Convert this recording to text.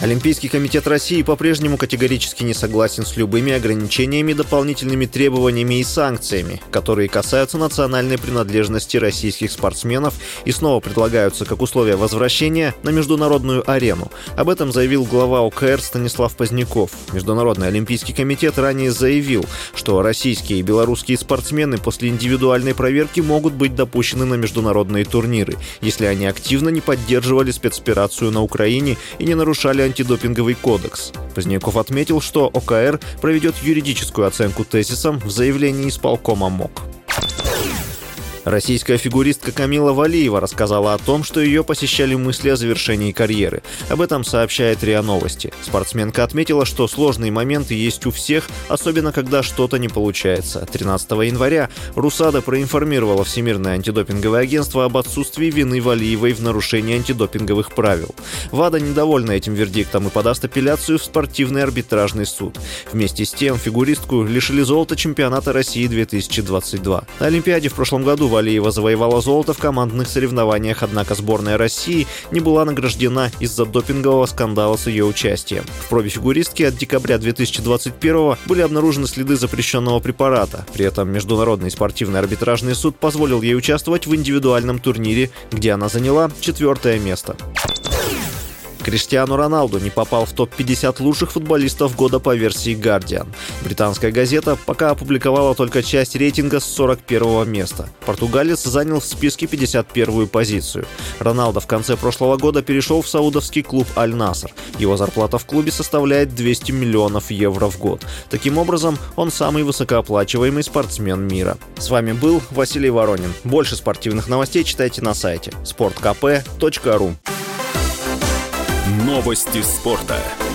Олимпийский комитет России по-прежнему категорически не согласен с любыми ограничениями, дополнительными требованиями и санкциями, которые касаются национальной принадлежности российских спортсменов и снова предлагаются как условия возвращения на международную арену. Об этом заявил глава ОКР Станислав Поздняков. Международный олимпийский комитет ранее заявил, что российские и белорусские спортсмены после индивидуальной проверки могут быть допущены на международные турниры, если они активно не поддерживали спецоперацию на Украине и не нарушали антидопинговый кодекс. Поздняков отметил, что ОКР проведет юридическую оценку тезисам в заявлении исполкома МОК. Российская фигуристка Камила Валиева рассказала о том, что ее посещали мысли о завершении карьеры. Об этом сообщает РИА Новости. Спортсменка отметила, что сложные моменты есть у всех, особенно когда что-то не получается. 13 января Русада проинформировала Всемирное антидопинговое агентство об отсутствии вины Валиевой в нарушении антидопинговых правил. ВАДА недовольна этим вердиктом и подаст апелляцию в спортивный арбитражный суд. Вместе с тем фигуристку лишили золота чемпионата России 2022. На Олимпиаде в прошлом году Валиева завоевала золото в командных соревнованиях, однако сборная России не была награждена из-за допингового скандала с ее участием. В пробе фигуристки от декабря 2021 были обнаружены следы запрещенного препарата. При этом Международный спортивный арбитражный суд позволил ей участвовать в индивидуальном турнире, где она заняла четвертое место. Криштиану Роналду не попал в топ-50 лучших футболистов года по версии Guardian. Британская газета пока опубликовала только часть рейтинга с 41 места. Португалец занял в списке 51-ю позицию. Роналдо в конце прошлого года перешел в саудовский клуб Аль-Наср. Его зарплата в клубе составляет 200 миллионов евро в год. Таким образом, он самый высокооплачиваемый спортсмен мира. С вами был Василий Воронин. Больше спортивных новостей читайте на сайте sportkp.ru Новости спорта.